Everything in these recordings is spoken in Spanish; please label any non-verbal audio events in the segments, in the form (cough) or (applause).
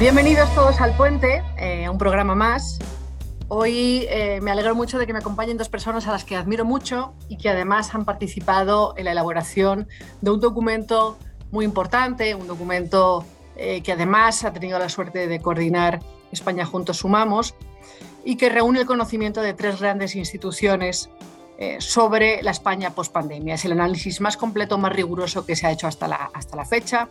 Bienvenidos todos al Puente, eh, un programa más. Hoy eh, me alegro mucho de que me acompañen dos personas a las que admiro mucho y que además han participado en la elaboración de un documento muy importante, un documento eh, que además ha tenido la suerte de coordinar España Juntos Sumamos y que reúne el conocimiento de tres grandes instituciones sobre la España post-pandemia. Es el análisis más completo, más riguroso que se ha hecho hasta la, hasta la fecha.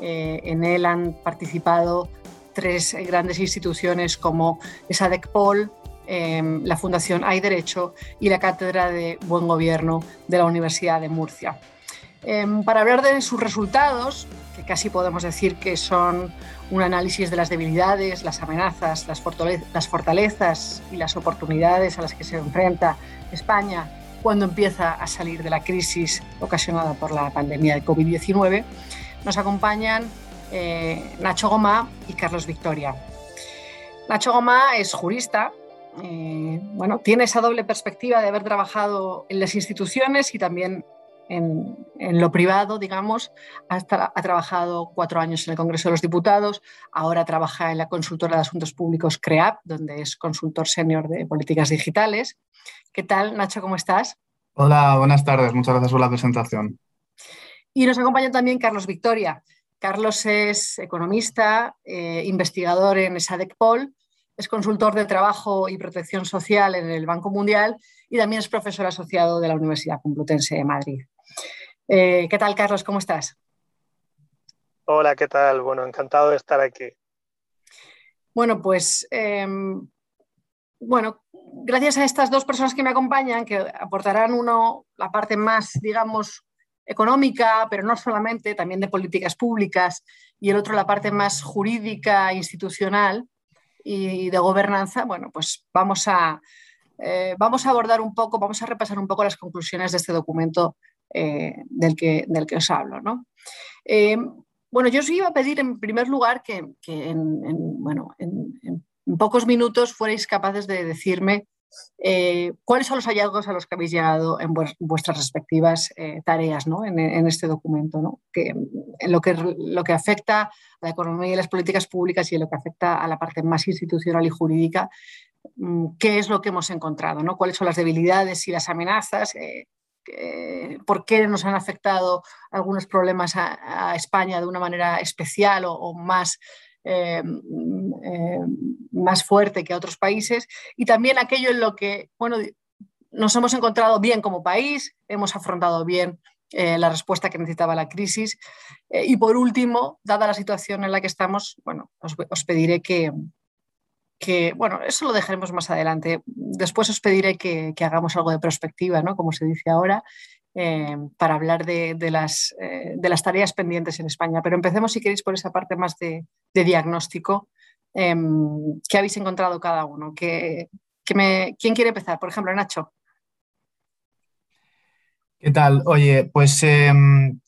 Eh, en él han participado tres grandes instituciones como ESADECPOL, em, la Fundación Hay Derecho y la Cátedra de Buen Gobierno de la Universidad de Murcia. Em, para hablar de sus resultados, que casi podemos decir que son un análisis de las debilidades, las amenazas, las fortalezas y las oportunidades a las que se enfrenta España cuando empieza a salir de la crisis ocasionada por la pandemia de COVID-19, nos acompañan eh, Nacho Goma y Carlos Victoria. Nacho Goma es jurista, eh, bueno, tiene esa doble perspectiva de haber trabajado en las instituciones y también en, lo privado, digamos. Ha, ha, trabajado cuatro años en el Congreso de los Diputados, ahora trabaja en la consultora de asuntos públicos CREAP, donde es consultor senior de políticas digitales. ¿Qué tal, Nacho? ¿Cómo estás? Hola, buenas tardes. Muchas gracias por la presentación. Y nos acompaña también Carlos Victoria. Carlos es economista, eh, investigador en SADECPOL, es consultor de trabajo y protección social en el Banco Mundial y también es profesor asociado de la Universidad Complutense de Madrid. Eh, ¿Qué tal, Carlos? ¿Cómo estás? Hola, ¿qué tal? Bueno, encantado de estar aquí. Bueno, pues em, bueno, gracias a estas dos personas que me acompañan, que aportarán uno la parte más, digamos, económica, pero no solamente, también de políticas públicas, y el otro la parte más jurídica, institucional y de gobernanza, bueno, pues vamos a, eh, vamos a abordar un poco, vamos a repasar un poco las conclusiones de este documento eh, del, que, del que os hablo. ¿no? Eh, bueno, yo os iba a pedir en primer lugar que, en, bueno, en en pocos minutos fuerais capaces de decirme eh, cuáles son los hallazgos a los que habéis llegado en vuestras respectivas tareas ¿no? en, este documento, que, en lo que, lo que afecta a la economía y las políticas públicas y en lo que afecta a la parte más institucional y jurídica, mm, qué es lo que hemos encontrado, ¿no? cuáles son las debilidades y las amenazas. Por qué nos han afectado algunos problemas a, España de una manera especial o más eh, eh, más fuerte que a otros países y también aquello en lo que, bueno, nos hemos encontrado bien como país, hemos afrontado bien eh, la respuesta que necesitaba la crisis. y por último, dada la situación en la que estamos, bueno, os, pediré que, que, bueno, eso lo dejaremos más adelante. Después os pediré que, hagamos algo de perspectiva, ¿no? Como se dice ahora, eh, para hablar de, las, eh, de, las, tareas pendientes en España. Pero empecemos, si queréis, por esa parte más de, diagnóstico. Em, ¿Qué habéis encontrado cada uno? ¿Qué, me, ¿Quién quiere empezar? Por ejemplo, Nacho. ¿Qué tal? Oye, pues em,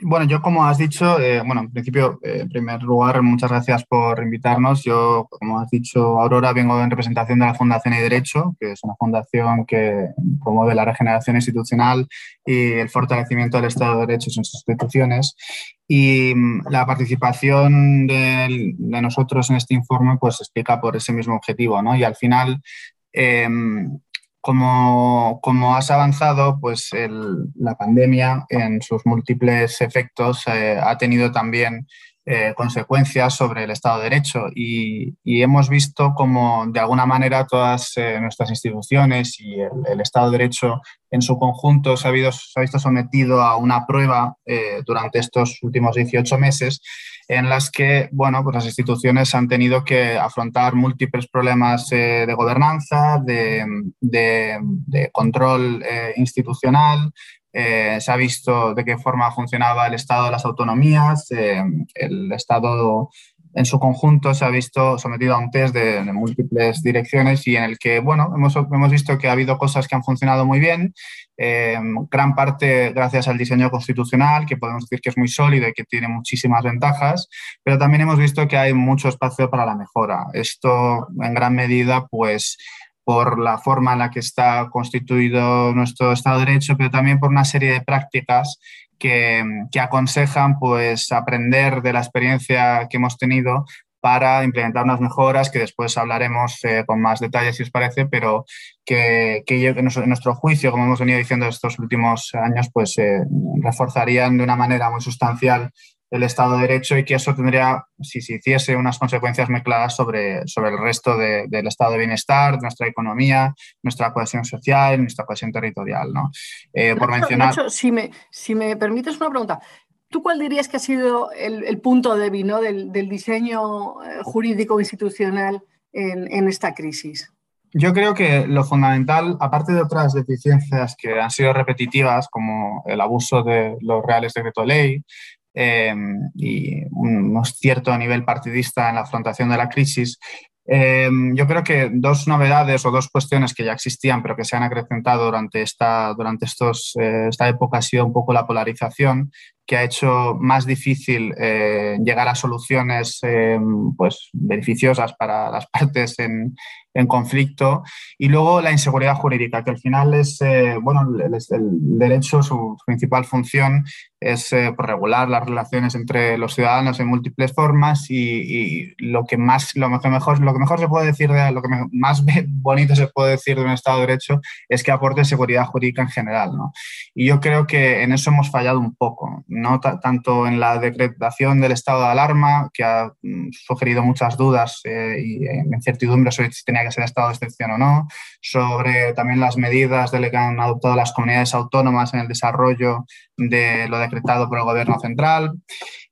bueno, yo como has dicho, eh, bueno, en principio, eh, en primer lugar, muchas gracias por invitarnos. Yo, como has dicho, Aurora, vengo en representación de la Fundación y Derecho, que es una fundación que promueve la regeneración institucional y el fortalecimiento del Estado de Derecho en sus instituciones. Y mm, la participación de, nosotros en este informe pues explica por ese mismo objetivo, ¿no? Y al final, em, como, como, has avanzado, pues la pandemia en sus múltiples efectos eh, ha tenido también eh, consecuencias sobre el Estado de Derecho y, hemos visto como de alguna manera todas eh, nuestras instituciones y el, Estado de Derecho en su conjunto se ha, visto sometido a una prueba durante estos últimos 18 meses en las que bueno, pues las instituciones han tenido que afrontar múltiples problemas eh, de gobernanza, de, control eh, institucional. Eh, se ha visto de qué forma funcionaba el Estado de las autonomías, el Estado en su conjunto se ha visto sometido a un test de, múltiples direcciones y en el que, bueno, hemos, hemos, visto que ha habido cosas que han funcionado muy bien, eh, gran parte gracias al diseño constitucional, que podemos decir que es muy sólido y que tiene muchísimas ventajas, pero también hemos visto que hay mucho espacio para la mejora. Esto en gran medida, pues por la forma en la que está constituido nuestro Estado de Derecho, pero también por una serie de prácticas que, aconsejan pues, aprender de la experiencia que hemos tenido para implementar unas mejoras que después hablaremos eh, con más detalles si os parece, pero que, en nuestro juicio, como hemos venido diciendo estos últimos años, pues eh, reforzarían de una manera muy sustancial el Estado de Derecho y que eso tendría, si se hiciese, unas consecuencias muy claras sobre, sobre el resto del estado de bienestar, nuestra economía, nuestra cohesión social, nuestra cohesión territorial. ¿no? Eh, por mencionar... si, me, si me permites una pregunta, ¿tú cuál dirías que ha sido el, punto débil ¿no? del, diseño eh, jurídico institucional en, en esta crisis? Yo creo que lo fundamental, aparte de otras deficiencias que han sido repetitivas, como el abuso de los reales decreto ley, Em, y un, cierto nivel partidista en la afrontación de la crisis, em, yo creo que dos novedades o dos cuestiones que ya existían pero que se han acrecentado durante esta, durante estos, eh, esta época ha sido un poco la polarización que ha hecho más difícil eh, llegar a soluciones em, pues, beneficiosas para las (laughs) partes en, en conflicto. Y luego la inseguridad jurídica, que al final es, eh, bueno, el, derecho, su principal función es eh, pues, regular las relaciones entre los ciudadanos en múltiples formas y, lo que más, lo mejor, lo que mejor se puede decir, de, lo que más (laughs) bonito se puede decir de un Estado de Derecho es que aporte seguridad jurídica en general. ¿no? Y yo creo que en eso hemos fallado un poco, no tanto en la decretación del estado de alarma, que ha mm, sugerido muchas dudas eh, y incertidumbres sobre si tenía que ser estado de excepción o no, sobre también las medidas de que han adoptado las comunidades autónomas en el desarrollo de lo decretado por el gobierno central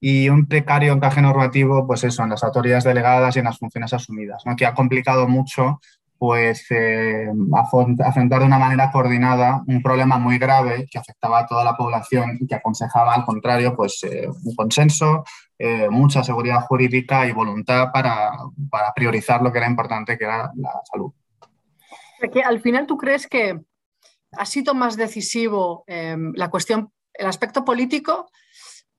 y un precario encaje normativo, pues eso, en las autoridades delegadas y en las funciones asumidas, ¿no? que ha complicado mucho pues eh, afrontar de una manera coordinada un problema muy grave que afectaba a toda la población y que aconsejaba al contrario pues eh, un consenso, eh, mucha seguridad jurídica y voluntad para, para, priorizar lo que era importante que era la salud. Que al final tú crees que ha sido más decisivo la cuestión, el aspecto político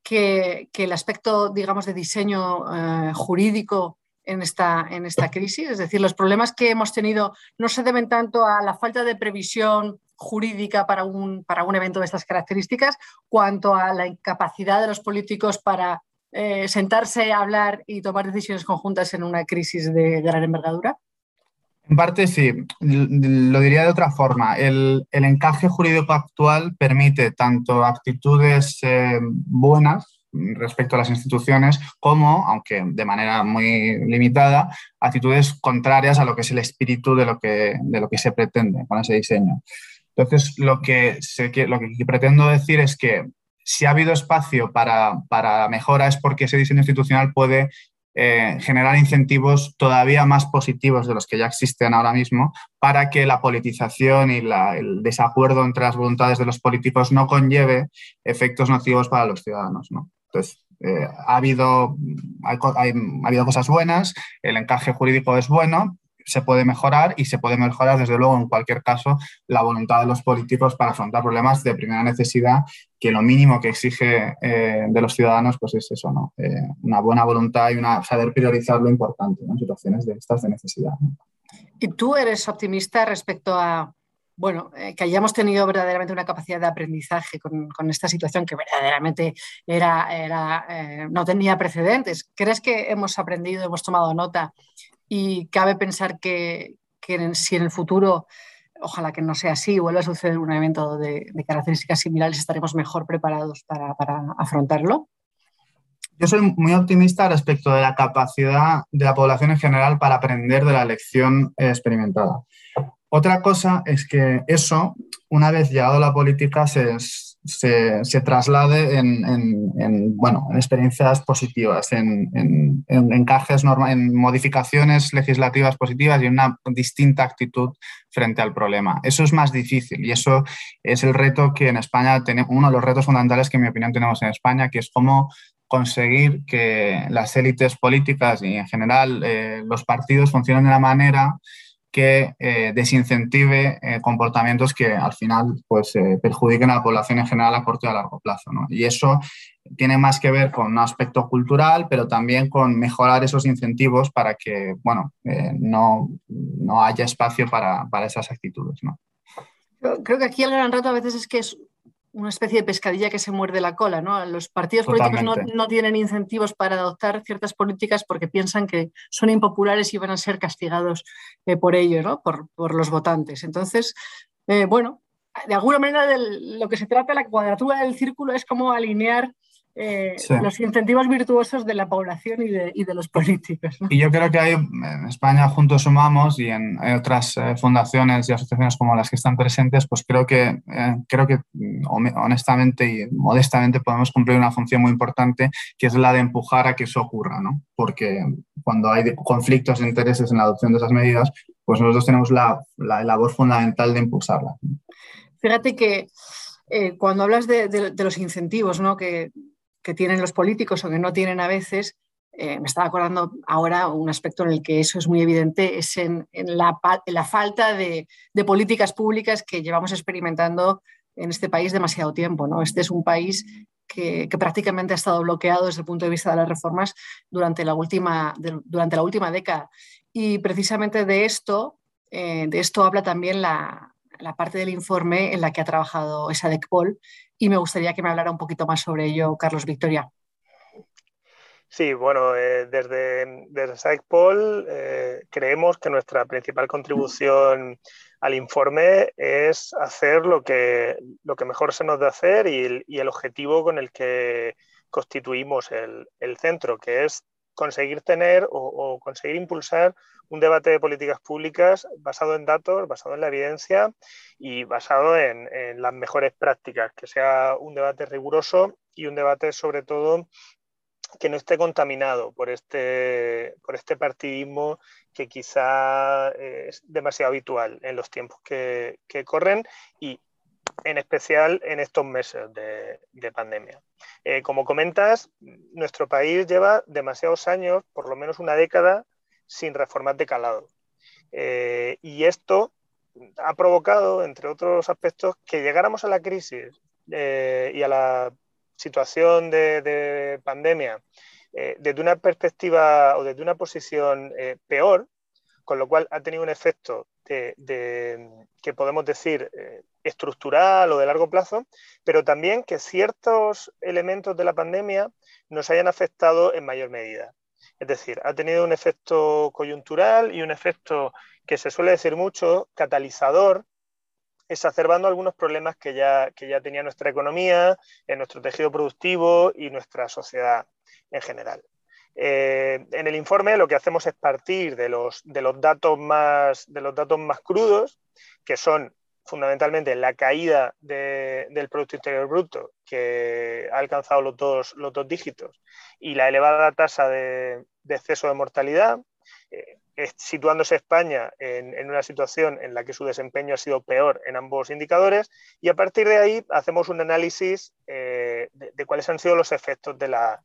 que, el aspecto, digamos, de diseño jurídico en esta, en esta crisis. Es decir, los problemas que hemos tenido no se deben tanto a la falta de previsión jurídica para un, para un evento de estas características, cuanto a la incapacidad de los políticos para eh, sentarse, hablar y tomar decisiones conjuntas en una crisis de gran envergadura? En parte sí, lo diría de otra forma. El, encaje jurídico actual permite tanto actitudes eh, buenas respecto a las instituciones, como, aunque de manera muy limitada, actitudes contrarias a lo que es el espíritu de lo que, de lo que se pretende con ese diseño. Entonces, lo que, lo que pretendo decir es que si ha habido espacio para, para mejora es porque ese diseño institucional puede eh, generar incentivos todavía más positivos de los que ya existen ahora mismo para que la politización y el desacuerdo entre las voluntades de los políticos no conlleve efectos nocivos para los ciudadanos. ¿no? Entonces, eh, ha, habido, ha habido cosas buenas, el encaje jurídico es bueno, se puede mejorar y se puede mejorar, desde luego, en cualquier caso, la voluntad de los políticos para afrontar problemas de primera necesidad, que lo mínimo que exige eh, de los ciudadanos pues es eso, ¿no? Eh, una buena voluntad y una, saber priorizar lo importante en situaciones de estas de necesidad. ¿Y tú eres optimista respecto a bueno, eh, que hayamos tenido verdaderamente una capacidad de aprendizaje con, esta situación que verdaderamente era, eh, no tenía precedentes. ¿Crees que hemos aprendido, hemos tomado nota y cabe pensar que, si en el futuro, ojalá que no sea así, vuelva a suceder un evento de, características similares, estaremos mejor preparados para, afrontarlo? Yo soy muy optimista respecto de la capacidad de la población en general para aprender de la lección experimentada. Otra cosa es que eso, una vez llegado a la política, se, se, traslade en, bueno, en experiencias positivas, en, encajes, en modificaciones legislativas positivas y una distinta actitud frente al problema. Eso es más difícil y eso es el reto que en España tenemos, uno de los retos fundamentales que en mi opinión tenemos en España, que es cómo conseguir que las élites políticas y en general eh, los partidos funcionen de la manera que eh, desincentive eh, comportamientos que al final pues, eh, perjudiquen a la población en general a corto y a largo plazo. Y eso tiene más que ver con un aspecto cultural, pero también con mejorar esos incentivos para que bueno, no, no, haya espacio para, para esas actitudes. Creo que aquí el gran reto a veces es que es una especie de pescadilla que se muerde la cola. ¿no? Los partidos políticos no, tienen incentivos para adoptar ciertas políticas porque piensan que son impopulares y van a ser castigados eh, por ello, ¿no? por, por, los votantes. Entonces, eh, bueno, de alguna manera de lo que se trata, la cuadratura del círculo es como alinear eh, los incentivos virtuosos de la población y de, los (laughs) políticos. Y yo creo que hay en España juntos sumamos y en otras eh, fundaciones y asociaciones como las que están presentes, pues creo que, eh, creo que mm, honestamente y modestamente podemos cumplir una función muy importante que es la de empujar a que eso ocurra, ¿no? porque cuando hay conflictos de intereses en la adopción de esas medidas, pues nosotros tenemos la, la labor fundamental de impulsarla. Fíjate que cuando hablas de, de los incentivos, ¿no? que que tienen los políticos o que no tienen a veces, eh, me estaba acordando ahora un aspecto en el que eso es muy evidente, es en, la, falta de, políticas públicas que llevamos experimentando en este país demasiado tiempo. ¿no? Este es un país que, prácticamente ha estado bloqueado desde el punto de vista de las reformas durante la última, durante la última década. Y precisamente de esto, eh, de esto habla también la, la parte del informe en la que ha trabajado esa DECPOL y me gustaría que me hablara un poquito más sobre ello, Carlos Victoria. Sí, bueno, eh, desde, desde SAICPOL eh, creemos que nuestra principal contribución al informe es hacer lo que, lo que mejor se nos da hacer y el, objetivo con el que constituimos el, centro, que es conseguir tener o conseguir impulsar un debate de políticas públicas basado en datos, basado en la evidencia y basado en, las mejores prácticas, que sea un debate riguroso y un debate sobre todo que no esté contaminado por este, por este partidismo que quizá es demasiado habitual en los tiempos que, corren y en especial en estos meses de, pandemia. Eh, como comentas, nuestro país lleva demasiados años, por lo menos una década, sin reformas de calado. Eh, y esto ha provocado, entre otros aspectos, que llegáramos a la crisis eh, y a la situación de, pandemia eh, desde una perspectiva o desde una posición peor, con lo cual ha tenido un efecto de, que podemos decir estructural o de largo plazo, pero también que ciertos elementos de la pandemia nos hayan afectado en mayor medida. Es decir, ha tenido un efecto coyuntural y un efecto que se suele decir mucho, catalizador, exacerbando algunos problemas que ya, que ya tenía nuestra economía, en nuestro tejido productivo y nuestra sociedad en general. Eh, en el informe lo que hacemos es partir de los, de los, datos, más, de los datos más crudos, que son fundamentalmente la caída del Producto Interior Bruto, que ha alcanzado los dos, los dos dígitos, y la elevada tasa de, exceso de mortalidad, eh, situándose España en, una situación en la que su desempeño ha sido peor en ambos indicadores, y a partir de ahí hacemos un análisis eh, de, cuáles han sido los efectos de la,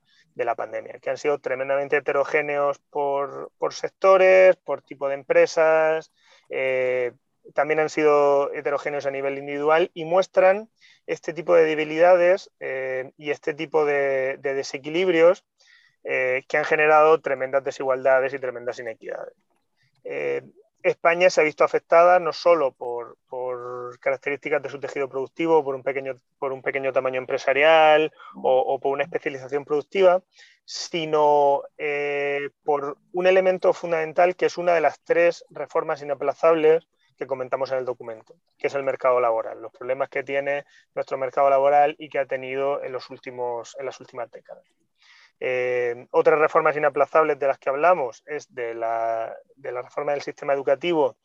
pandemia, que han sido tremendamente heterogéneos por, sectores, por tipo de empresas, eh, también han sido heterogéneos a nivel individual y muestran este tipo de debilidades eh, y este tipo de, desequilibrios eh, que han generado tremendas desigualdades y tremendas inequidades. Eh, España se ha visto afectada no solo por, características de su tejido productivo, por un pequeño, por un pequeño tamaño empresarial o, por una especialización productiva, sino por un elemento fundamental que es una de las tres reformas inaplazables que comentamos en el documento, que es el mercado laboral, los problemas que tiene nuestro mercado laboral y que ha tenido en, los últimos, en las últimas décadas. Eh, otras reformas inaplazables de las que hablamos es de la, de la, reforma del sistema educativo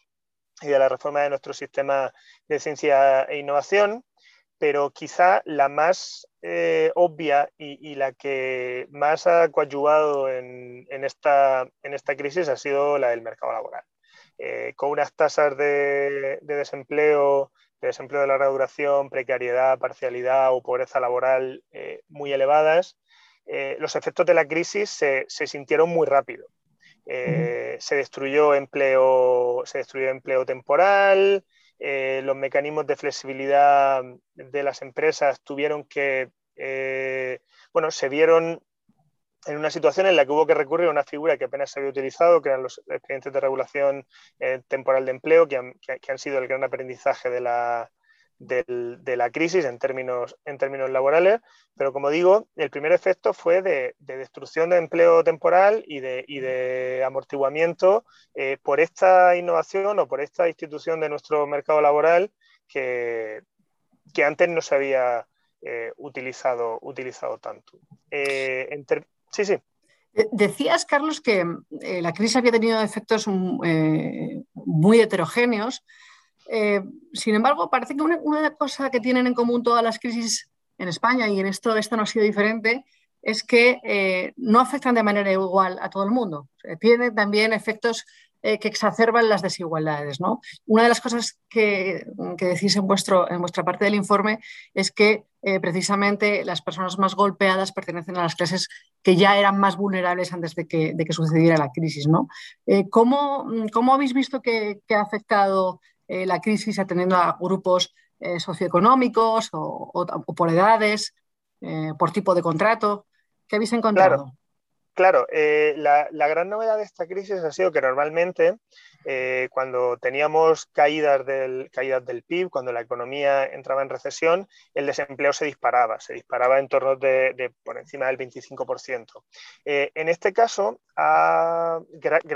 y de la reforma de nuestro sistema de ciencia e innovación, pero quizá la más eh, obvia y, la que más ha coadyuvado en, en, esta, en esta crisis ha sido la del mercado laboral. Eh, con unas tasas de, desempleo, de desempleo de larga duración, precariedad, parcialidad o pobreza laboral eh, muy elevadas, eh, los efectos de la crisis se, sintieron muy rápido. se, destruyó empleo, se destruyó empleo temporal, los mecanismos de flexibilidad de las empresas tuvieron que, bueno, se vieron en una situación en la que hubo que recurrir a una figura que apenas se había utilizado, que eran los expedientes de regulación eh, temporal de empleo, que han, sido el gran aprendizaje de la, de la crisis en términos, en términos laborales, pero como digo, el primer efecto fue de, destrucción de empleo temporal y de, de amortiguamiento eh, por esta innovación o por esta institución de nuestro mercado laboral que, que antes no se había eh, utilizado, utilizado tanto. Eh, sí, sí. Decías, Carlos, que la crisis había tenido efectos muy heterogéneos eh, sin embargo, parece que una, cosa que tienen en común todas las crisis en España, y en esto esto no ha sido diferente, es que eh, no afectan de manera igual a todo el mundo. tiene también efectos eh, que exacerban las desigualdades. Una de las cosas que, decís en, vuestro, en vuestra parte del informe es que precisamente las personas más golpeadas pertenecen a las clases que ya eran más vulnerables antes de que, sucediera la crisis. ¿no? ¿cómo, ¿cómo, habéis visto que, que ha afectado eh, la crisis atendiendo a grupos eh, socioeconómicos o, por edades, eh, por tipo de contrato. ¿Qué habéis encontrado? La, la, gran novedad de esta crisis ha sido que normalmente eh, cuando teníamos caídas del, caídas del PIB, cuando la economía entraba en recesión, el desempleo se disparaba, se disparaba en torno de, por encima del 25%. Eh, en este caso,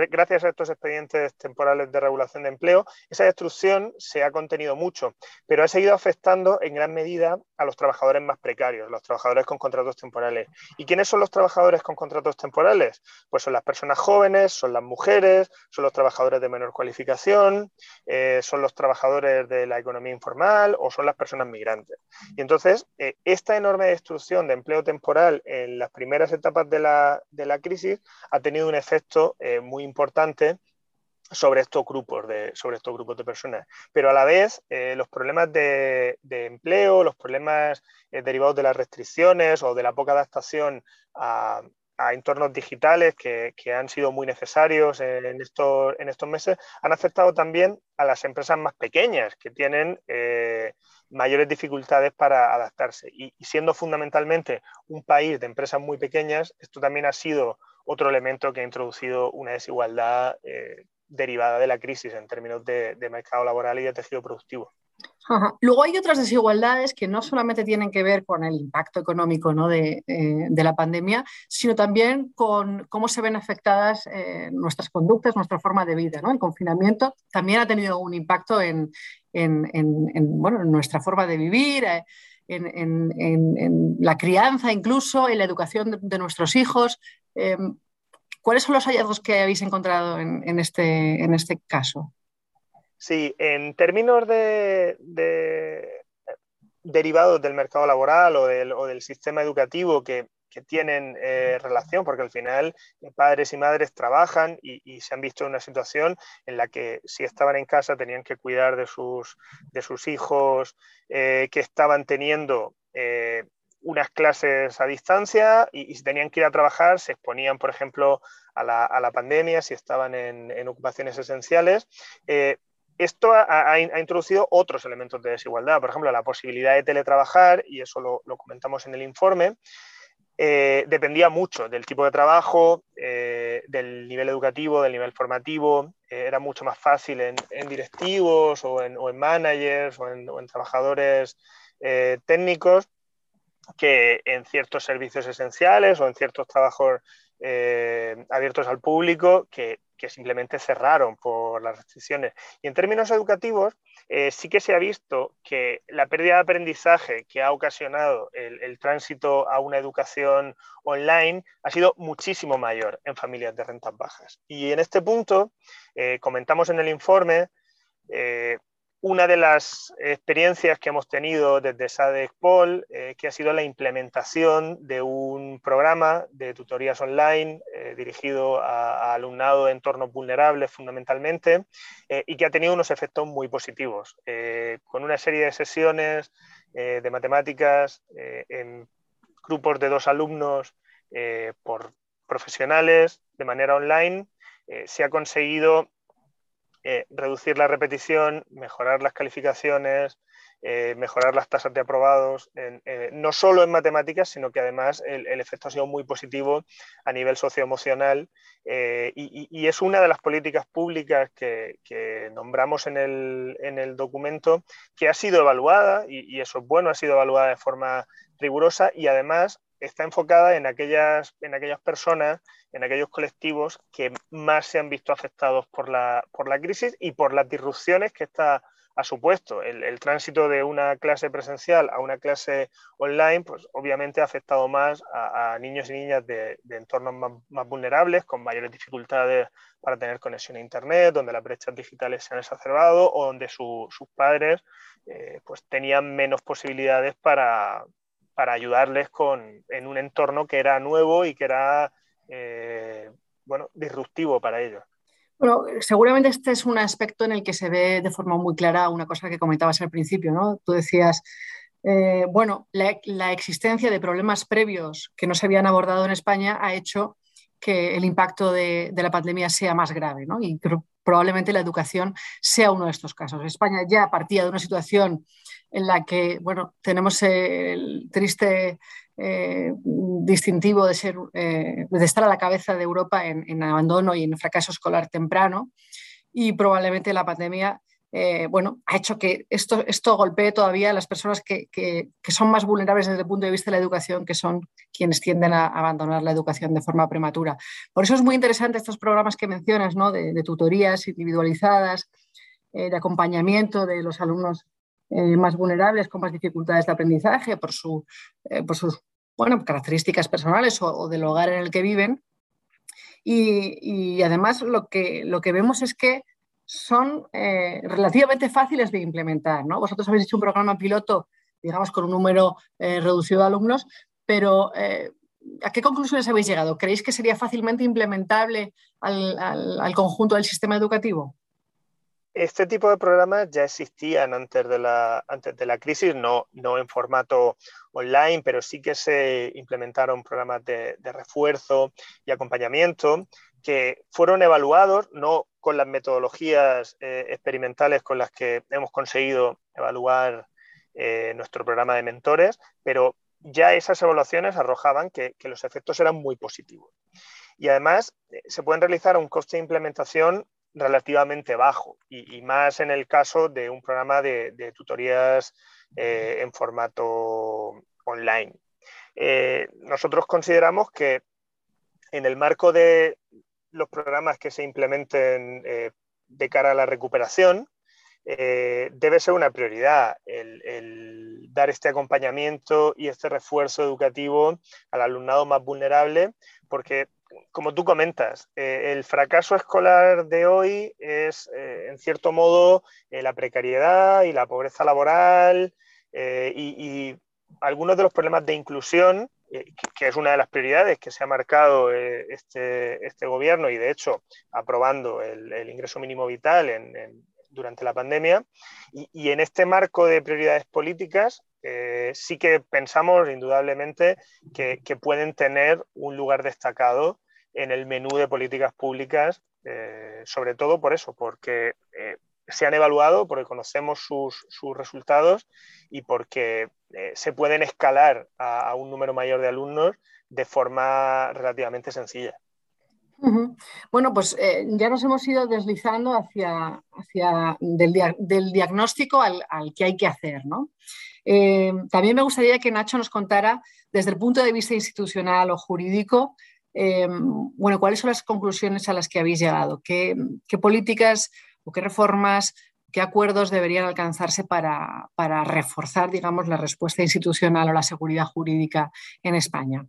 gracias a estos expedientes temporales de regulación de empleo, esa destrucción se ha contenido mucho, pero ha seguido afectando en gran medida a los trabajadores más precarios, los trabajadores con contratos temporales. ¿Y quiénes son los trabajadores con contratos temporales? Pues son las personas jóvenes, son las mujeres, son los trabajadores de menor cualificación, eh, son los trabajadores de la economía informal o son las personas migrantes. Y entonces, eh, esta enorme destrucción de empleo temporal en las primeras etapas de la, crisis ha tenido un efecto eh, muy importante sobre estos grupos de, sobre estos grupos de personas. Pero a la vez, los problemas de, empleo, los problemas derivados de las restricciones o de la poca adaptación a, a entornos digitales que, han sido muy necesarios en estos, en estos meses, han afectado también a las empresas más pequeñas que tienen eh, mayores dificultades para adaptarse. Y, siendo fundamentalmente un país de empresas muy pequeñas, esto también ha sido otro elemento que ha introducido una desigualdad eh, derivada de la crisis en términos de mercado laboral y de tejido productivo. Luego hay otras desigualdades que no solamente tienen que ver con el impacto económico eh, de, la pandemia, sino también con cómo se ven afectadas eh, nuestras conductas, nuestra forma de vida. El confinamiento también ha tenido un impacto en, nuestra forma de vivir, eh, en, la crianza incluso, en la educación de, nuestros hijos. ¿Cuáles son los hallazgos que habéis encontrado en este, este caso? Sí, en términos de, derivados del mercado laboral o del, sistema educativo que, tienen eh, relación, porque al final eh, padres y madres trabajan y, se han visto en una situación en la que si estaban en casa tenían que cuidar de sus, hijos eh, que estaban teniendo unas clases a distancia y, si tenían que ir a trabajar se exponían, por ejemplo, a la, pandemia, si estaban en, ocupaciones esenciales esto ha, introducido otros elementos de desigualdad, por ejemplo, la posibilidad de teletrabajar, y eso lo, comentamos en el informe, eh, dependía mucho del tipo de trabajo, eh, del nivel educativo, del nivel formativo, eh, era mucho más fácil en, directivos o en, managers o en, trabajadores técnicos que en ciertos servicios esenciales o en ciertos trabajos abiertos al público que que simplemente cerraron por las restricciones. Y en términos educativos, eh, sí que se ha visto que la pérdida de aprendizaje que ha ocasionado el, tránsito a una educación online ha sido muchísimo mayor en familias de rentas bajas. Y en este punto, eh, comentamos en el informe, eh, una de las experiencias que hemos tenido desde SADECPOL, eh, que ha sido la implementación de un programa de tutorías online eh, dirigido a, alumnado de entornos vulnerables fundamentalmente eh, y que ha tenido unos efectos muy positivos, con una serie de sesiones de matemáticas en grupos de dos alumnos por profesionales de manera online. se ha conseguido eh, reducir la repetición, mejorar las calificaciones eh, mejorar las tasas de aprobados, no solo en matemáticas, sino que además el, efecto ha sido muy positivo a nivel socioemocional eh, y, es una de las políticas públicas que, nombramos en el, documento que ha sido evaluada, y, y eso es bueno, ha sido evaluada de forma rigurosa y además está enfocada en aquellas, en aquellas personas, en aquellos colectivos que más se han visto afectados por la, por la crisis y por las disrupciones que esta ha supuesto. El, tránsito de una clase presencial a una clase online, pues obviamente ha afectado más a, niños y niñas de, entornos más, vulnerables, con mayores dificultades para tener conexión a Internet, donde las brechas digitales se han exacerbado o donde sus padres eh, pues tenían menos posibilidades para, para ayudarles con, en un entorno que era nuevo y que era eh, bueno, disruptivo para ellos. Bueno, seguramente este es un aspecto en el que se ve de forma muy clara una cosa que comentabas al principio, ¿no? Tú decías, eh, bueno, la, existencia de problemas previos que no se habían abordado en España ha hecho que el impacto de, la pandemia sea más grave, ¿no? Y probablemente la educación sea uno de estos casos. España ya partía de una situación en la que bueno, tenemos el triste eh, distintivo de, ser, eh, de estar a la cabeza de Europa en, abandono y en fracaso escolar temprano y probablemente la pandemia eh, bueno, ha hecho que esto, esto golpee todavía a las personas que, que, son más vulnerables desde el punto de vista de la educación, que son quienes tienden a abandonar la educación de forma prematura. Por eso es muy interesante estos programas que mencionas, ¿no? de, de tutorías individualizadas, de acompañamiento de los alumnos eh, más vulnerables, con más dificultades de aprendizaje por, su, eh, por sus bueno, características personales o, del hogar en el que viven. Y, además lo que, lo que vemos es que son eh, relativamente fáciles de implementar. ¿no? Vosotros habéis hecho un programa piloto, digamos, con un número reducido de alumnos, pero ¿a qué conclusiones habéis llegado? ¿Creéis que sería fácilmente implementable al conjunto del sistema educativo? Este tipo de programas ya existían antes de la, antes de la crisis, no, no en formato online, pero sí que se implementaron programas de, refuerzo y acompañamiento que fueron evaluados no con las metodologías eh, experimentales con las que hemos conseguido evaluar eh, nuestro programa de mentores, pero ya esas evaluaciones arrojaban que, los efectos eran muy positivos. Y además eh, se pueden realizar un coste de implementación relativamente bajo y, más en el caso de un programa de, tutorías eh, en formato online. Eh, nosotros consideramos que en el marco de los programas que se implementen eh, de cara a la recuperación, debe ser una prioridad el, dar este acompañamiento y este refuerzo educativo al alumnado más vulnerable, porque como tú comentas, eh, el fracaso escolar de hoy es, eh, en cierto modo, eh, la precariedad y la pobreza laboral y, algunos de los problemas de inclusión, que, es una de las prioridades que se ha marcado este, este, gobierno y, de hecho, aprobando el, ingreso mínimo vital durante la pandemia. y en este marco de prioridades políticas, eh, sí que pensamos indudablemente que, pueden tener un lugar destacado en el menú de políticas públicas, eh, sobre todo por eso, porque eh, se han evaluado, porque conocemos sus, resultados y porque se pueden escalar a, un número mayor de alumnos de forma relativamente sencilla. Bueno, pues ya nos hemos ido deslizando hacia, hacia del, diagnóstico al, que hay que hacer, ¿no? Eh, también me gustaría que Nacho nos contara desde el punto de vista institucional o jurídico, eh, bueno, cuáles son las conclusiones a las que habéis llegado, qué, políticas o qué reformas, qué acuerdos deberían alcanzarse para, para reforzar, digamos, la respuesta institucional o la seguridad jurídica en España.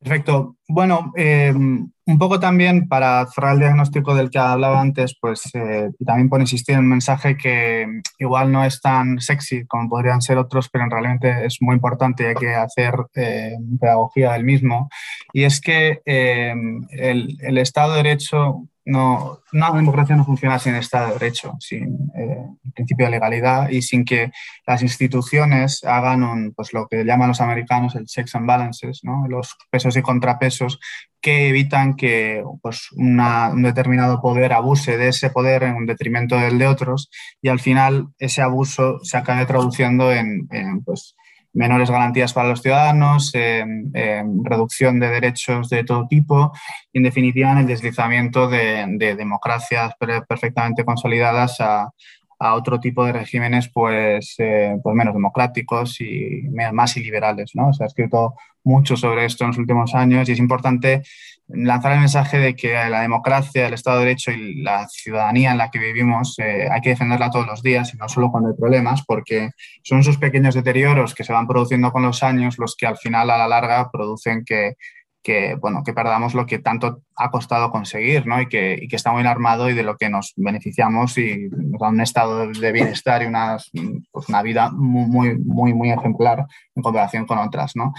Perfecto. Bueno, eh, un poco también para cerrar el diagnóstico del que hablaba antes, pues eh, también por insistir en un mensaje que igual no es tan sexy como podrían ser otros, pero en realidad es muy importante y hay que hacer eh, pedagogía del mismo. Y es que el, el, Estado de Derecho no, una democracia no funciona sin Estado de Derecho, sin eh, el principio de legalidad y sin que las instituciones hagan pues, lo que llaman los americanos el checks and balances, ¿no? los pesos y contrapesos que evitan que pues, un determinado poder abuse de ese poder en detrimento del de otros y al final ese abuso se acabe traduciendo en, en pues, menores garantías para los ciudadanos, reducción de derechos de todo tipo y, en definitiva, en el deslizamiento de, democracias perfectamente consolidadas a, otro tipo de regímenes pues, eh, pues menos democráticos y más iliberales. ¿no? Se ha escrito mucho sobre esto en los últimos años y es importante lanzar el mensaje de que la democracia, el Estado de Derecho y la ciudadanía en la que vivimos eh, hay que defenderla todos los días y no solo cuando hay problemas, porque son esos pequeños deterioros que se van produciendo con los años los que al final, a la larga, producen que, que, bueno, que perdamos lo que tanto ha costado conseguir ¿no? y, que, y que está muy armado y de lo que nos beneficiamos y nos da un estado de bienestar y una, pues una vida muy, muy, muy ejemplar en comparación con otras. ¿no?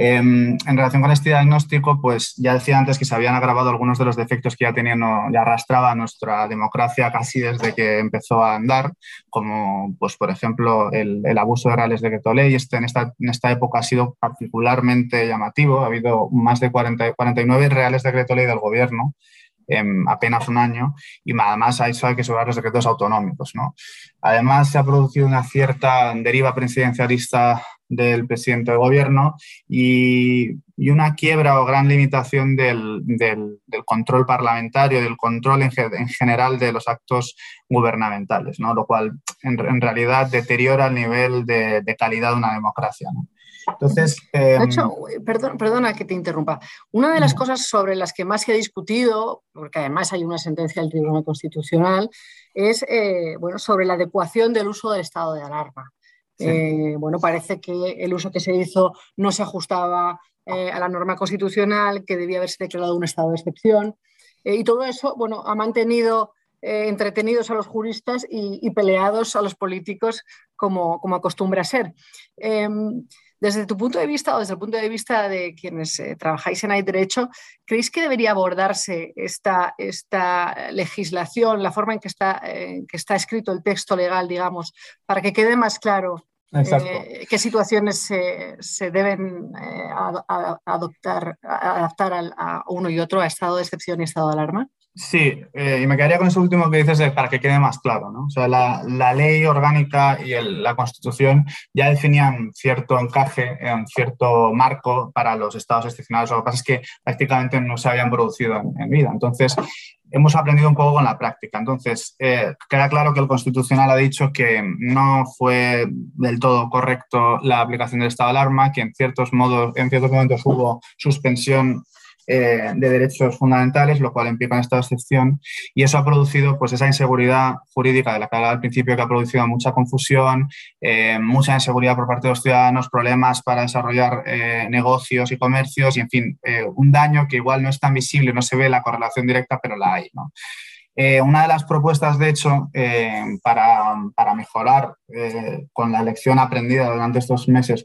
Em, en relación con este diagnóstico, pues ya decía antes que se habían agravado algunos de los defectos que ya tenían, ya arrastraba nuestra democracia casi desde que empezó a andar, como pues por ejemplo el, abuso de reales de ley. Este en esta, en esta época ha sido particularmente llamativo. Ha habido más de 40, 49 reales de ley del gobierno en apenas un año y además a eso hay que sobrar los decretos autonómicos. ¿no? Además, se ha producido una cierta deriva presidencialista del presidente de gobierno y, y una quiebra o gran limitación del, del, control parlamentario, del control en, en, general de los actos gubernamentales, ¿no? lo cual en, en realidad deteriora el nivel de, de calidad de una democracia. ¿no? Entonces, de hecho, em, perdona que te interrumpa. Una de las cosas sobre las que más se ha discutido, porque además hay una sentencia del Tribunal Constitucional, es eh, bueno, sobre la adecuación del uso del estado de alarma. Eh, bueno, parece que el uso que se hizo no se ajustaba eh, a la norma constitucional, que debía haberse declarado un estado de excepción. y todo eso, bueno, ha mantenido entretenidos a los juristas y, peleados a los políticos como, como acostumbra ser. Desde tu punto de vista o desde el punto de vista de quienes eh, trabajáis en Hay Derecho, ¿creéis que debería abordarse esta, esta legislación, la forma en que está, eh, que está escrito el texto legal, digamos, para que quede más claro eh, qué situaciones se, deben adoptar, adaptar a uno y otro, a estado de excepción y estado de alarma? Sí, eh, y me quedaría con eso último que dices para que quede más claro. ¿no? O sea, la, ley orgánica y la Constitución ya definían cierto encaje, un cierto marco para los estados excepcionales. Lo que pasa es que prácticamente no se habían producido en, vida. Entonces, hemos aprendido un poco con la práctica. Entonces, eh, queda claro que el Constitucional ha dicho que no fue del todo correcto la aplicación del estado de alarma, que en ciertos, modos, en ciertos momentos hubo suspensión eh, de derechos fundamentales, lo cual implica una estado excepción, y eso ha producido pues, esa inseguridad jurídica de la que hablaba al principio, que ha producido mucha confusión, eh, mucha inseguridad por parte de los ciudadanos, problemas para desarrollar eh, negocios y comercios, y en fin, un daño que igual no es tan visible, no se ve la correlación directa, pero la hay. ¿no? Eh, una de las propuestas, de hecho, eh, para, para, mejorar eh, con la lección aprendida durante estos meses,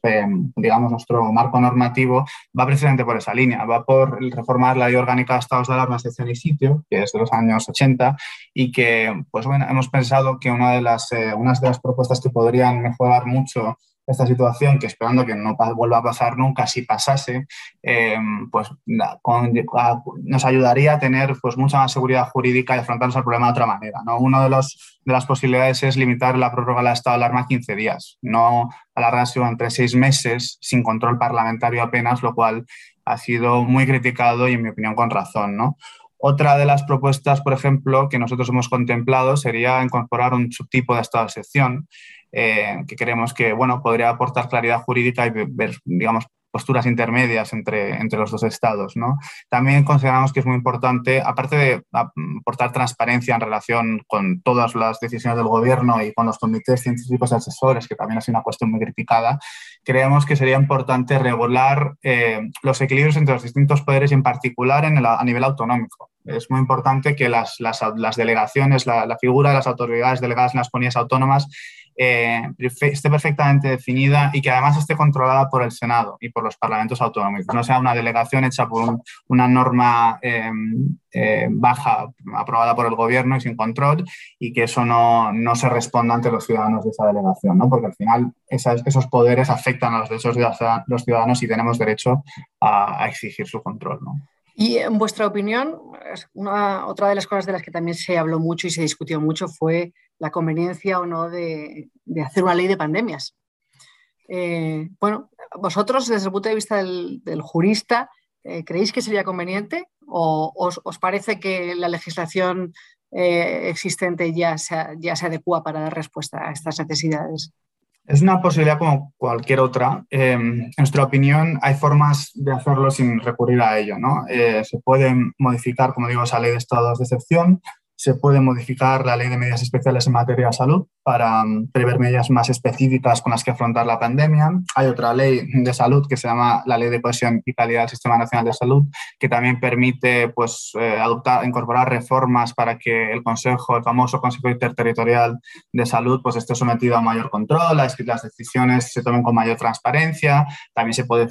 digamos, nuestro marco normativo, va precisamente por esa línea. Va por reformar la ley orgánica de estados de alarma, excepción y sitio, que es de los años 80, y que, pues bueno, hemos pensado que una de las, unas de las propuestas que podrían mejorar mucho esta situación, que esperando que no vuelva a pasar nunca, si pasase, eh, pues nos ayudaría a tener pues, mucha más seguridad jurídica y afrontarnos al problema de otra manera. ¿no? Una de, los, de las posibilidades es limitar la prórroga del estado de alarma a 15 días, no alargarse entre seis meses sin control parlamentario apenas, lo cual ha sido muy criticado y en mi opinión con razón. ¿no? Otra de las propuestas, por ejemplo, que nosotros hemos contemplado sería incorporar un subtipo de estado de excepción eh, que creemos que bueno, podría aportar claridad jurídica y ver, digamos, posturas intermedias entre, entre los dos estados. ¿no? También consideramos que es muy importante, aparte de aportar transparencia en relación con todas las decisiones del gobierno y con los comités científicos asesores, que también ha sido una cuestión muy criticada, creemos que sería importante regular eh, los equilibrios entre los distintos poderes y en particular en a nivel autonómico. Es muy importante que las, delegaciones, la, figura de las autoridades delegadas en las comunidades autónomas eh, esté perfectamente definida y que además esté controlada por el Senado y por los parlamentos autonómicos. No sea una delegación hecha por una norma em, eh, baja aprobada por el gobierno y sin control y que eso no, se responda ante los ciudadanos de esa delegación, ¿no? porque al final esos poderes afectan a los derechos de los ciudadanos y tenemos derecho a, a exigir su control. ¿no? Y en vuestra opinión, una, otra de las cosas de las que también se habló mucho y se discutió mucho fue la conveniencia o no de, hacer una ley de pandemias. Eh, bueno, vosotros desde el punto de vista del, jurista, eh, ¿creéis que sería conveniente o os, parece que la legislación eh, existente ya ya se adecua para dar respuesta a estas necesidades? Es una posibilidad como cualquier otra. Eh, en nuestra opinión, hay formas de hacerlo sin recurrir a ello. ¿no? Eh, se puede modificar, como digo, esa ley de estados de excepción, se puede modificar la ley de medidas especiales en materia de salud para mm, prever medidas más específicas con las que afrontar la pandemia. Hay otra ley de salud que se llama la Ley de Cohesión y Calidad del Sistema Nacional de Salud, que también permite pues, eh, adoptar, incorporar reformas para que el Consejo, el famoso Consejo Interterritorial de Salud, pues, esté sometido a mayor control, a que las decisiones se tomen con mayor transparencia. También se puede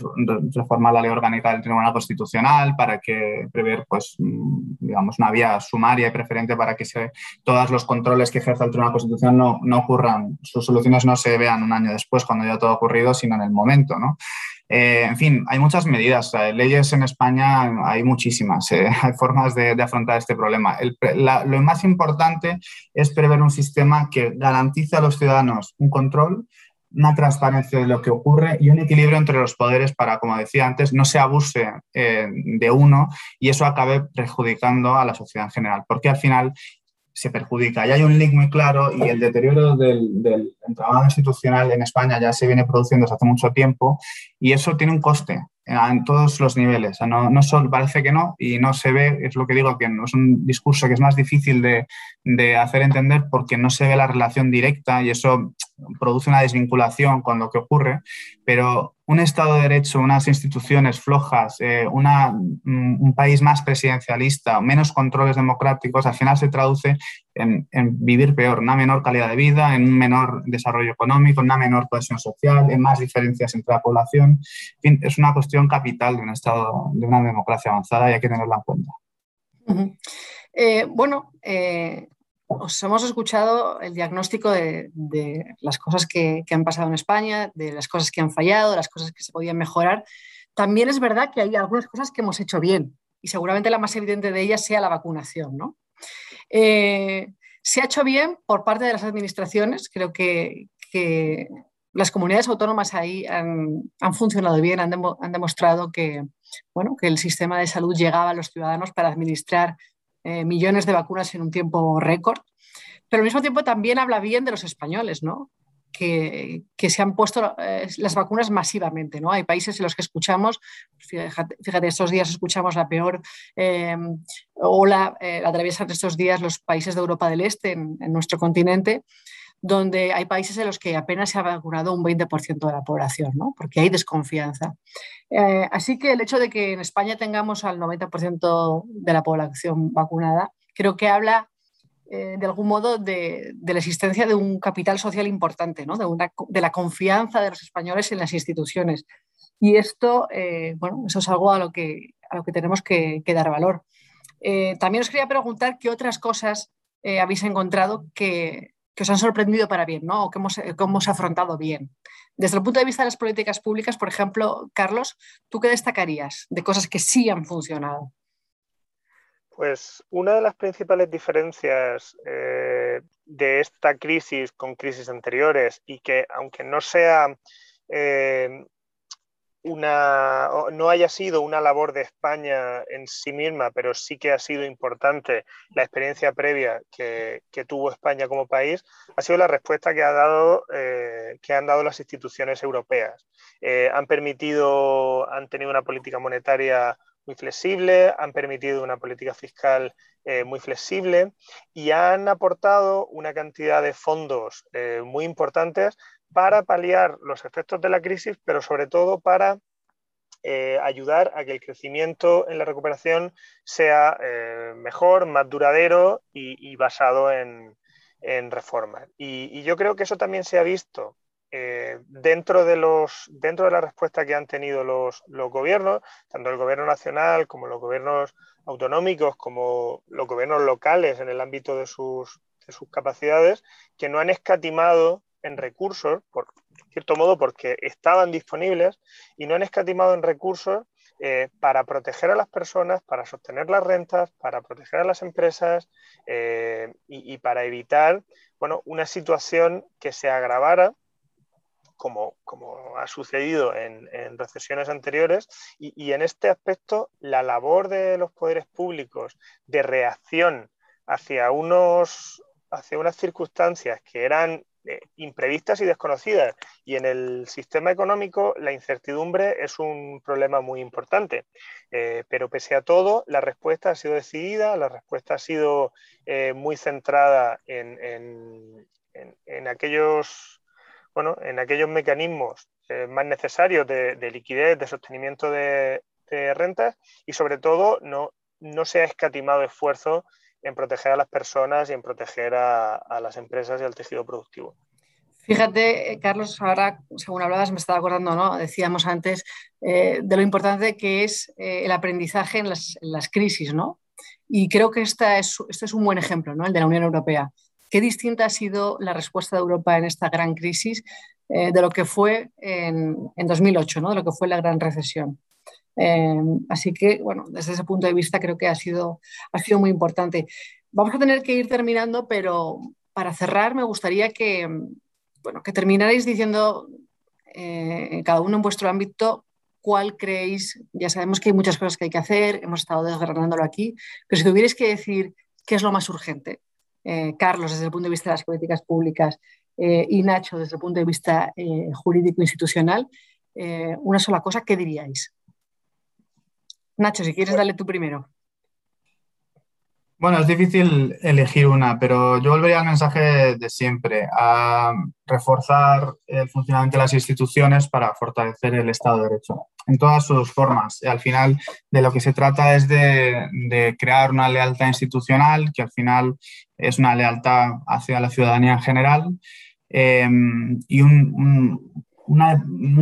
reformar la Ley Orgánica del Tribunal Constitucional para que prever pues, mm, digamos, una vía sumaria y preferente para que se, todos los controles que ejerza el Tribunal Constitucional no, no ocurran, sus soluciones no se vean un año después cuando ya todo ha ocurrido, sino en el momento, ¿no? Eh, en fin, hay muchas medidas. leyes en España hay muchísimas. Eh, (laughs) hay formas de, afrontar este problema. lo más importante es prever un sistema que garantice a los ciudadanos un control, una transparencia de lo que ocurre y un equilibrio entre los poderes para, como decía antes, no se abuse eh, de uno y eso acabe perjudicando a la sociedad en general. Porque al final se perjudica. Y hay un link muy claro y el deterioro del, del entramado institucional en España ya se viene produciendo desde hace mucho tiempo y eso tiene un coste en todos los niveles. no, no solo, parece que no y no se ve, es lo que digo, que es un discurso que es más difícil de, de hacer entender porque no se ve la relación directa y eso produce una desvinculación con lo que ocurre, pero un Estado de Derecho, unas instituciones flojas, eh, mm, un país más presidencialista, menos controles democráticos, al final se traduce en, vivir peor, una menor calidad de vida, en un menor desarrollo económico, en una menor cohesión social, en más diferencias entre la población. es una cuestión capital de un Estado, de una democracia avanzada y hay que tenerla en cuenta. Eh, bueno, eh, os hemos escuchado el diagnóstico de, las cosas que, han pasado en España, de las cosas que han fallado, de las cosas que se podían mejorar. También es verdad que hay algunas cosas que hemos hecho bien y seguramente la más evidente de ellas sea la vacunación. ¿no? Eh, se ha hecho bien por parte de las administraciones, creo que, las comunidades autónomas ahí han, funcionado bien, han, demostrado que, bueno, que el sistema de salud llegaba a los ciudadanos para administrar eh, millones de vacunas en un tiempo récord, pero al mismo tiempo también habla bien de los españoles, ¿no? Que, se han puesto eh, las vacunas masivamente. ¿no? Hay países en los que escuchamos, fíjate, estos días escuchamos la peor eh, ola, eh, atraviesan estos días los países de Europa del Este en, nuestro continente, donde hay países en los que apenas se ha vacunado un 20% de la población, ¿no? porque hay desconfianza. Eh, así que el hecho de que en España tengamos al 90% de la población vacunada, creo que habla eh, de algún modo de, la existencia de un capital social importante, ¿no? de, de, la confianza de los españoles en las instituciones. Y esto, eh, bueno, eso es algo a lo que, a lo que tenemos que, dar valor. también os quería preguntar qué otras cosas habéis encontrado que, que os han sorprendido para bien, ¿no? O que hemos, que hemos afrontado bien. Desde el punto de vista de las políticas públicas, por ejemplo, Carlos, ¿tú qué destacarías de cosas que sí han funcionado? Pues una de las principales diferencias eh, de esta crisis con crisis anteriores y que aunque no sea eh, una, no haya sido una labor de España en sí misma, pero sí que ha sido importante la experiencia previa que, tuvo España como país, ha sido la respuesta que, ha dado, eh, que han dado las instituciones europeas. Eh, han permitido, han tenido una política monetaria muy flexible, han permitido una política fiscal eh, muy flexible y han aportado una cantidad de fondos muy importantes para paliar los efectos de la crisis, pero sobre todo para eh, ayudar a que el crecimiento en la recuperación sea eh, mejor, más duradero y, basado en, reformas. Y, yo creo que eso también se ha visto eh, dentro, de los, dentro de la respuesta que han tenido los, gobiernos, tanto el gobierno nacional como los gobiernos autonómicos, como los gobiernos locales en el ámbito de sus, de sus capacidades, que no han escatimado en recursos, por cierto modo, porque estaban disponibles y no han escatimado en recursos eh, para proteger a las personas, para sostener las rentas, para proteger a las empresas eh, y, para evitar bueno, una situación que se agravara. Como, como ha sucedido en, recesiones anteriores, y, y en este aspecto la labor de los poderes públicos de reacción hacia, unos, hacia unas circunstancias que eran eh, imprevistas y desconocidas. Y en el sistema económico la incertidumbre es un problema muy importante. Eh, pero pese a todo, la respuesta ha sido decidida, la respuesta ha sido eh, muy centrada en, aquellos, bueno, en aquellos mecanismos más necesarios de, liquidez, de sostenimiento de, rentas y sobre todo no, no se ha escatimado esfuerzo en proteger a las personas y en proteger a, las empresas y al tejido productivo. Fíjate, Carlos, ahora, según hablabas, me estaba acordando, ¿no? Decíamos antes eh, de lo importante que es eh, el aprendizaje en las, crisis, ¿no? Y creo que esta es, este es un buen ejemplo, ¿no? El de la Unión Europea. Qué distinta ha sido la respuesta de Europa en esta gran crisis eh, de lo que fue en, en, 2008, ¿no? De lo que fue la gran recesión. Em, así que, bueno, desde ese punto de vista creo que ha sido, ha sido muy importante. Vamos a tener que ir terminando, pero para cerrar me gustaría que, bueno, que terminarais diciendo eh, cada uno en vuestro ámbito cuál creéis, ya sabemos que hay muchas cosas que hay que hacer, hemos estado desgranándolo aquí, pero si tuvierais que decir qué es lo más urgente, eh, Carlos, desde el punto de vista de las políticas públicas, eh, y Nacho, desde el punto de vista jurídico-institucional, una sola cosa, ¿qué diríais? Nacho, si quieres, dale tú primero. Bueno, es difícil elegir una, pero yo volvería al mensaje de siempre, a reforzar el funcionamiento de las instituciones para fortalecer el Estado de Derecho en todas sus formas. Al final de lo que se trata es de, crear una lealtad institucional, que al final es una lealtad hacia la ciudadanía en general, eh, y un, un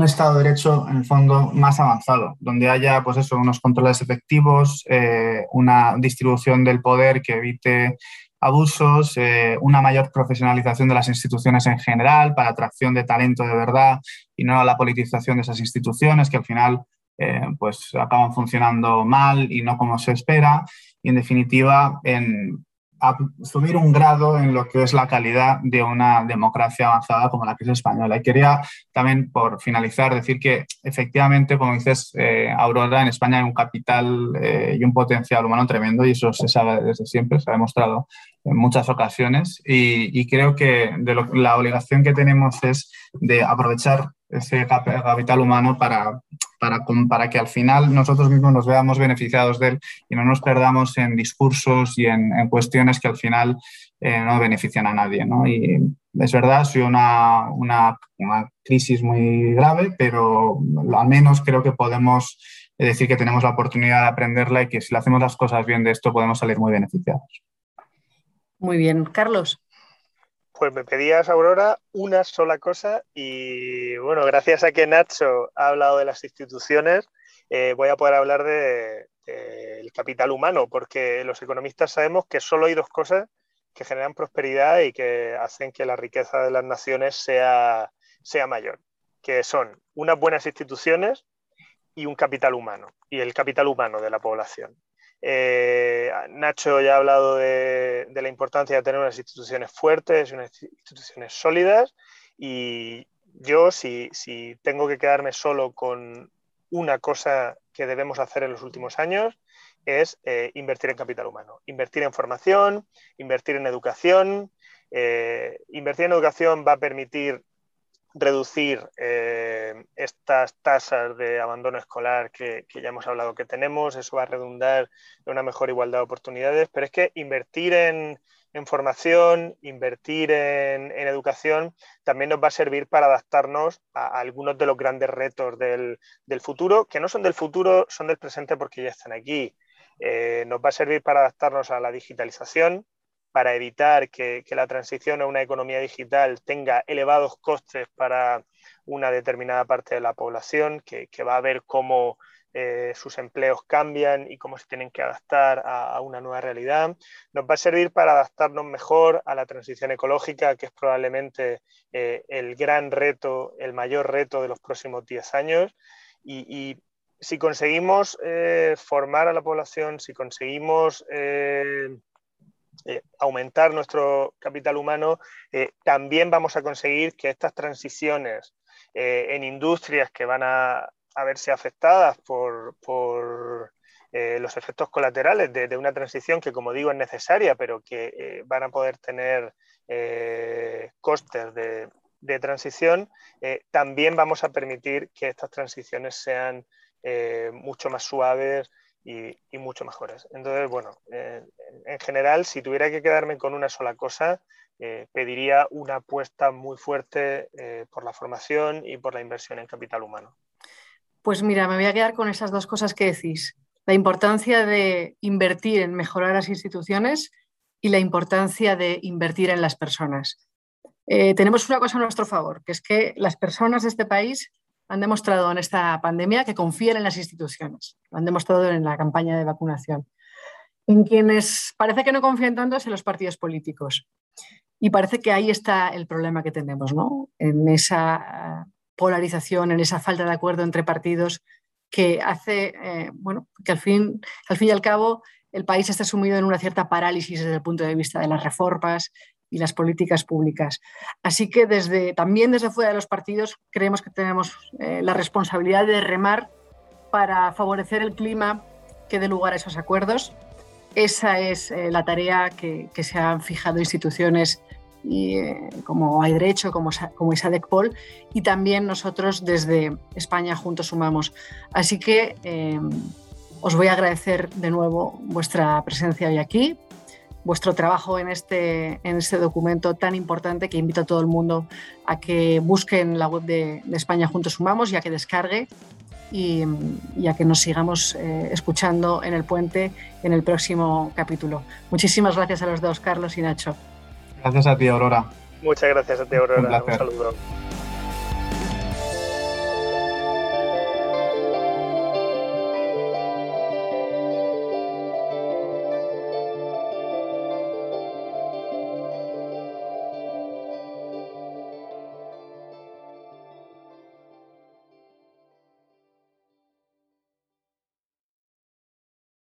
Estado de Derecho en el fondo más avanzado, donde haya pues eso, unos controles efectivos, eh, una distribución del poder que evite abusos, eh, una mayor profesionalización de las instituciones en general para atracción de talento de verdad y no la politización de esas instituciones que al final eh, pues acaban funcionando mal y no como se espera. Y en definitiva, en asumir un grado en lo que es la calidad de una democracia avanzada como la que es española. Y quería también, por finalizar, decir que efectivamente, como dices, eh, Aurora, en España hay un capital eh, y un potencial humano tremendo y eso se sabe desde siempre, se ha demostrado en muchas ocasiones y, creo que de la obligación que tenemos es de aprovechar ese capital humano para, para, para, que al final nosotros mismos nos veamos beneficiados de él y no nos perdamos en discursos y en, cuestiones que al final eh, no benefician a nadie. ¿no? Y es verdad, sido una, una, una, crisis muy grave, pero al menos creo que podemos decir que tenemos la oportunidad de aprenderla y que si le hacemos las cosas bien de esto podemos salir muy beneficiados. Muy bien. Carlos. Pues me pedías, Aurora, una sola cosa y bueno, gracias a que Nacho ha hablado de las instituciones, eh, voy a poder hablar del de, capital humano, porque los economistas sabemos que solo hay dos cosas que generan prosperidad y que hacen que la riqueza de las naciones sea, sea mayor, que son unas buenas instituciones y un capital humano, y el capital humano de la población. Eh, Nacho ya ha hablado de, la importancia de tener unas instituciones fuertes, unas instituciones sólidas y yo si, tengo que quedarme solo con una cosa que debemos hacer en los últimos años es eh, invertir en capital humano, invertir en formación, invertir en educación. Eh, invertir en educación va a permitir reducir eh, estas tasas de abandono escolar que, ya hemos hablado que tenemos, eso va a redundar en una mejor igualdad de oportunidades, pero es que invertir en, formación, invertir en, educación, también nos va a servir para adaptarnos a, algunos de los grandes retos del, futuro, que no son del futuro, son del presente porque ya están aquí. Eh, nos va a servir para adaptarnos a la digitalización, para evitar que, la transición a una economía digital tenga elevados costes para una determinada parte de la población, que, va a ver cómo eh, sus empleos cambian y cómo se tienen que adaptar a, una nueva realidad. Nos va a servir para adaptarnos mejor a la transición ecológica, que es probablemente eh, el gran reto, el mayor reto de los próximos 10 años. Y, si conseguimos eh, formar a la población, si conseguimos aumentar nuestro capital humano, también vamos a conseguir que estas transiciones en industrias que van a a verse afectadas por, eh, los efectos colaterales de, una transición que, como digo, es necesaria, pero que eh, van a poder tener eh, costes de, transición, también vamos a permitir que estas transiciones sean mucho más suaves y, mucho mejores. Entonces, bueno, en general, si tuviera que quedarme con una sola cosa, pediría una apuesta muy fuerte por la formación y por la inversión en capital humano. Pues mira, me voy a quedar con esas dos cosas que decís. La importancia de invertir en mejorar las instituciones y la importancia de invertir en las personas. Eh, tenemos una cosa a nuestro favor, que es que las personas de este país han demostrado en esta pandemia que confían en las instituciones. Lo han demostrado en la campaña de vacunación. En quienes parece que no confían tanto es en los partidos políticos. Y parece que ahí está el problema que tenemos, ¿no? En esa polarización, en esa falta de acuerdo entre partidos que hace, eh, bueno, que al fin, al fin y al cabo el país está sumido en una cierta parálisis desde el punto de vista de las reformas y las políticas públicas. Así que desde, también desde fuera de los partidos creemos que tenemos eh, la responsabilidad de remar para favorecer el clima que dé lugar a esos acuerdos. Esa es eh, la tarea que, se han fijado instituciones y, eh, como hay derecho, como, como Pol, y también nosotros desde España juntos sumamos. Así que os voy a agradecer de nuevo vuestra presencia hoy aquí, vuestro trabajo en este, en este documento tan importante que invito a todo el mundo a que busquen la web de, España Juntos Sumamos y a que descargue y, a que nos sigamos eh, escuchando en el puente en el próximo capítulo. Muchísimas gracias a los dos, Carlos y Nacho. Gracias a ti, Aurora. Muchas gracias a ti, Aurora. Un, Un saludo.